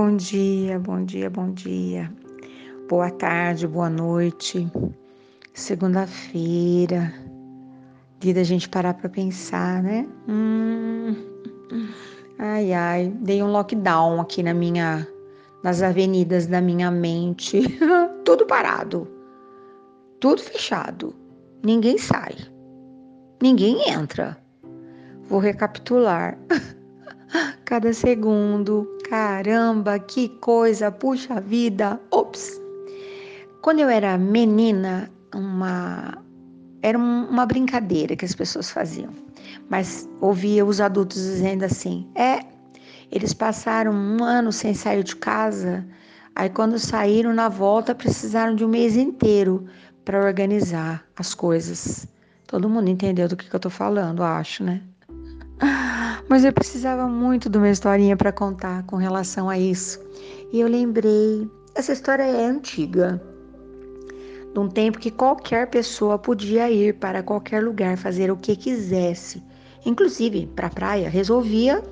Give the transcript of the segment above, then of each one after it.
Bom dia, bom dia, bom dia. Boa tarde, boa noite. Segunda-feira. Dia da gente parar para pensar, né? Hum, ai, ai. Dei um lockdown aqui na minha, nas avenidas da minha mente. Tudo parado. Tudo fechado. Ninguém sai. Ninguém entra. Vou recapitular. Cada segundo, Caramba, que coisa, puxa vida. Ops. Quando eu era menina, uma era uma brincadeira que as pessoas faziam. Mas ouvia os adultos dizendo assim: "É, eles passaram um ano sem sair de casa, aí quando saíram na volta precisaram de um mês inteiro para organizar as coisas". Todo mundo entendeu do que, que eu tô falando, acho, né? Mas eu precisava muito de uma historinha para contar com relação a isso. E eu lembrei, essa história é antiga, de um tempo que qualquer pessoa podia ir para qualquer lugar fazer o que quisesse, inclusive para a praia. Resolvia,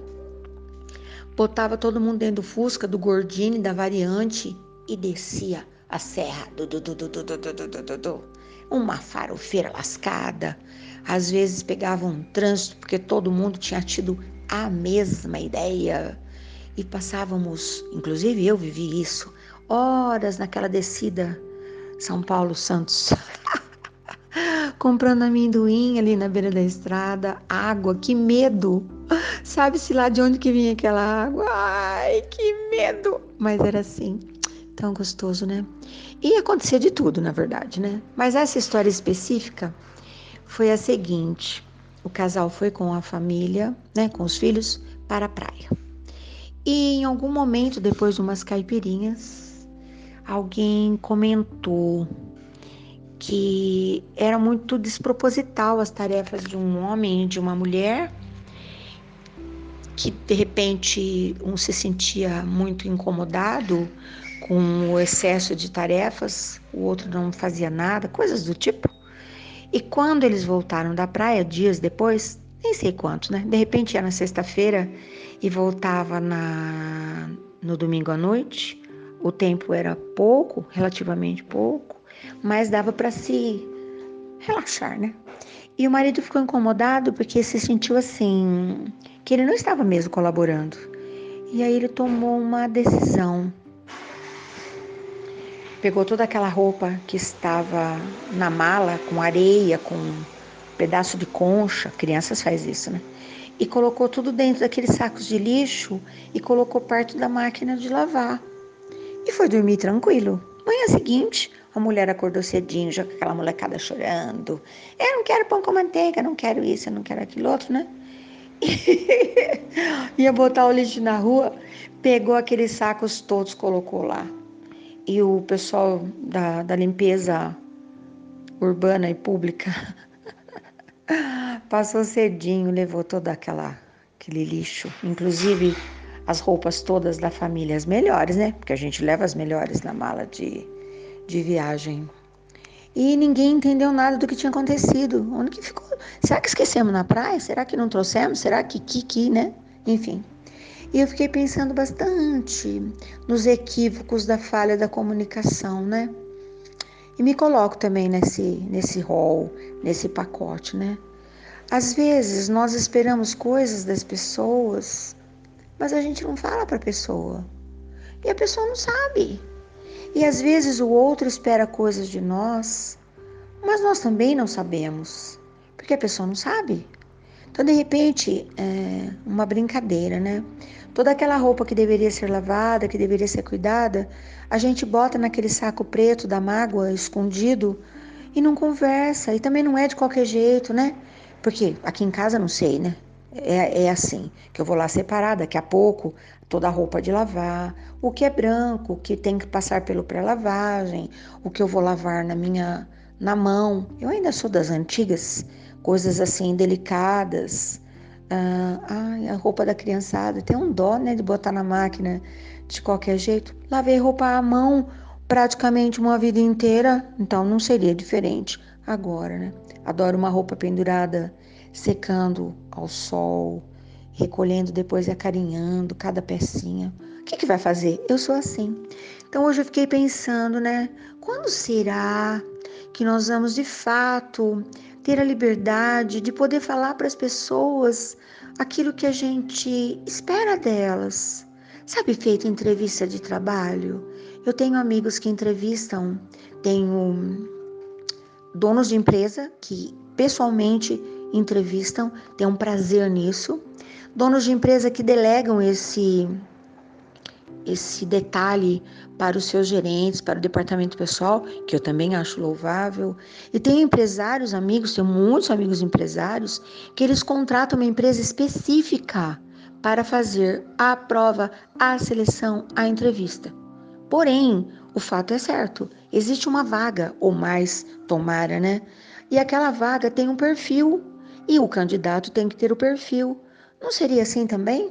botava todo mundo dentro do Fusca, do Gordini, da Variante e descia a serra. Du, du, uma farofeira lascada, às vezes pegavam um trânsito porque todo mundo tinha tido a mesma ideia e passávamos, inclusive eu vivi isso, horas naquela descida São Paulo Santos. comprando amendoim ali na beira da estrada, água, que medo. Sabe-se lá de onde que vinha aquela água? Ai, que medo! Mas era assim, tão gostoso, né? E acontecia de tudo, na verdade, né? Mas essa história específica foi a seguinte: o casal foi com a família, né, com os filhos, para a praia. E em algum momento, depois de umas caipirinhas, alguém comentou que era muito desproposital as tarefas de um homem e de uma mulher, que de repente um se sentia muito incomodado com o excesso de tarefas, o outro não fazia nada, coisas do tipo. E quando eles voltaram da praia, dias depois, nem sei quanto, né? De repente ia na sexta-feira e voltava na, no domingo à noite. O tempo era pouco, relativamente pouco, mas dava para se relaxar, né? E o marido ficou incomodado porque se sentiu assim, que ele não estava mesmo colaborando. E aí ele tomou uma decisão pegou toda aquela roupa que estava na mala, com areia, com um pedaço de concha, crianças faz isso, né? E colocou tudo dentro daqueles sacos de lixo e colocou perto da máquina de lavar. E foi dormir tranquilo. Manhã seguinte, a mulher acordou cedinho, já com aquela molecada chorando. Eu não quero pão com manteiga, não quero isso, eu não quero aquilo outro, né? Ia botar o lixo na rua, pegou aqueles sacos todos, colocou lá e o pessoal da, da limpeza urbana e pública passou cedinho, levou toda aquela aquele lixo, inclusive as roupas todas da família, as melhores, né? Porque a gente leva as melhores na mala de, de viagem. E ninguém entendeu nada do que tinha acontecido. Onde que ficou? Será que esquecemos na praia? Será que não trouxemos? Será que que, né? Enfim. E eu fiquei pensando bastante nos equívocos da falha da comunicação, né? E me coloco também nesse, nesse rol, nesse pacote, né? Às vezes nós esperamos coisas das pessoas, mas a gente não fala para a pessoa. E a pessoa não sabe. E às vezes o outro espera coisas de nós, mas nós também não sabemos, porque a pessoa não sabe. Então, de repente, é uma brincadeira, né? Toda aquela roupa que deveria ser lavada, que deveria ser cuidada, a gente bota naquele saco preto da mágoa escondido e não conversa. E também não é de qualquer jeito, né? Porque aqui em casa não sei, né? É, é assim, que eu vou lá separar daqui a pouco toda a roupa de lavar, o que é branco, o que tem que passar pelo pré-lavagem, o que eu vou lavar na minha na mão. Eu ainda sou das antigas coisas assim delicadas. Ah, ai, a roupa da criançada, tem um dó, né, de botar na máquina de qualquer jeito. Lavei roupa à mão praticamente uma vida inteira, então não seria diferente agora, né? Adoro uma roupa pendurada, secando ao sol, recolhendo depois e acarinhando cada pecinha. que, que vai fazer? Eu sou assim. Então hoje eu fiquei pensando, né? Quando será que nós vamos de fato ter a liberdade de poder falar para as pessoas aquilo que a gente espera delas? Sabe, feito entrevista de trabalho? Eu tenho amigos que entrevistam, tenho donos de empresa que pessoalmente entrevistam, têm um prazer nisso. Donos de empresa que delegam esse esse detalhe para os seus gerentes, para o departamento pessoal, que eu também acho louvável. E tem empresários, amigos, tenho muitos amigos empresários, que eles contratam uma empresa específica para fazer a prova, a seleção, a entrevista. Porém, o fato é certo, existe uma vaga, ou mais, tomara, né? E aquela vaga tem um perfil, e o candidato tem que ter o perfil. Não seria assim também?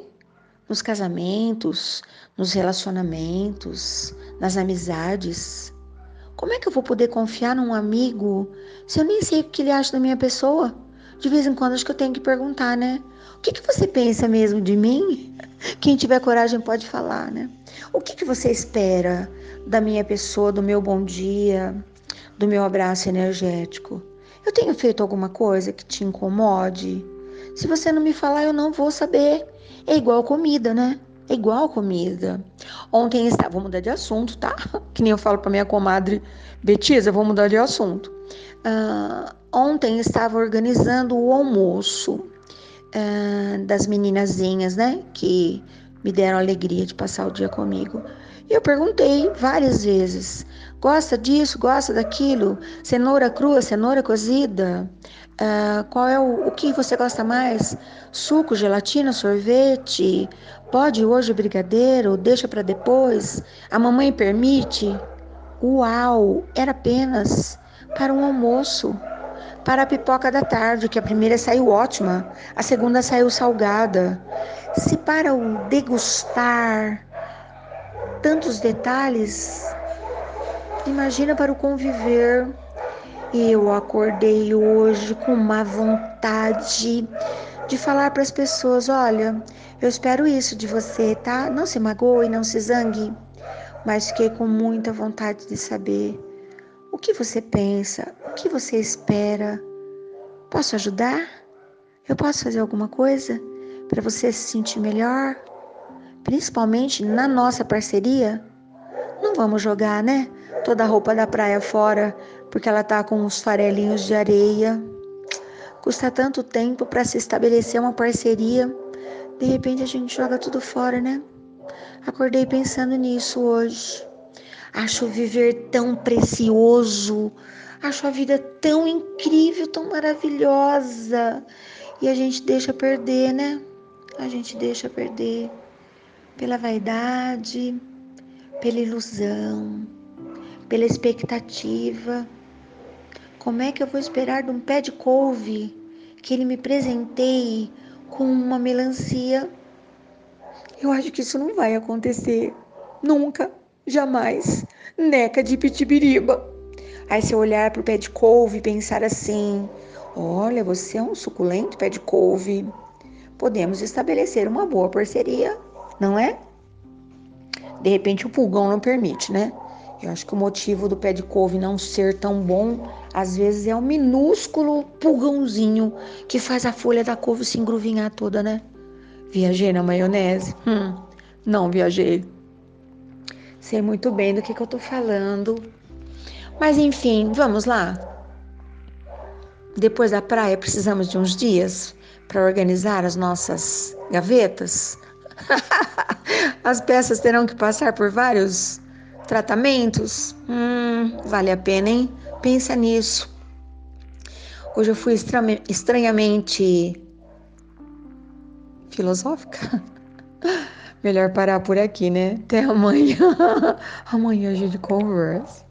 Nos casamentos, nos relacionamentos, nas amizades. Como é que eu vou poder confiar num amigo se eu nem sei o que ele acha da minha pessoa? De vez em quando acho que eu tenho que perguntar, né? O que, que você pensa mesmo de mim? Quem tiver coragem pode falar, né? O que, que você espera da minha pessoa, do meu bom dia, do meu abraço energético? Eu tenho feito alguma coisa que te incomode? Se você não me falar, eu não vou saber. É igual comida, né? É igual comida. Ontem estava, vou mudar de assunto, tá? Que nem eu falo para minha comadre Betisa, vou mudar de assunto. Uh, ontem estava organizando o almoço uh, das meninazinhas, né? Que me deram a alegria de passar o dia comigo. Eu perguntei várias vezes: gosta disso, gosta daquilo? Cenoura crua, cenoura cozida? Uh, qual é o, o que você gosta mais? Suco, gelatina, sorvete? Pode hoje brigadeiro? Deixa para depois? A mamãe permite? Uau! Era apenas para um almoço. Para a pipoca da tarde, que a primeira saiu ótima, a segunda saiu salgada. Se para o degustar tantos detalhes, imagina para o conviver. Eu acordei hoje com uma vontade de falar para as pessoas: olha, eu espero isso de você, tá? Não se magoe, não se zangue. Mas fiquei com muita vontade de saber o que você pensa, o que você espera. Posso ajudar? Eu posso fazer alguma coisa para você se sentir melhor? Principalmente na nossa parceria? Não vamos jogar, né? Toda a roupa da praia fora porque ela tá com uns farelinhos de areia. Custa tanto tempo para se estabelecer uma parceria. De repente a gente joga tudo fora, né? Acordei pensando nisso hoje. Acho viver tão precioso. Acho a vida tão incrível, tão maravilhosa. E a gente deixa perder, né? A gente deixa perder pela vaidade, pela ilusão, pela expectativa. Como é que eu vou esperar de um pé de couve que ele me presenteie com uma melancia? Eu acho que isso não vai acontecer. Nunca, jamais. Neca de pitibiriba. Aí se eu olhar para o pé de couve e pensar assim: olha, você é um suculento pé de couve. Podemos estabelecer uma boa parceria, não é? De repente o pulgão não permite, né? Eu acho que o motivo do pé de couve não ser tão bom, às vezes, é um minúsculo pulgãozinho que faz a folha da couve se engruvinhar toda, né? Viajei na maionese? Hum, não viajei. Sei muito bem do que, que eu tô falando. Mas enfim, vamos lá. Depois da praia, precisamos de uns dias para organizar as nossas gavetas. as peças terão que passar por vários Tratamentos? Hum, vale a pena, hein? Pensa nisso. Hoje eu fui estranhamente filosófica. Melhor parar por aqui, né? Até amanhã. amanhã a gente conversa.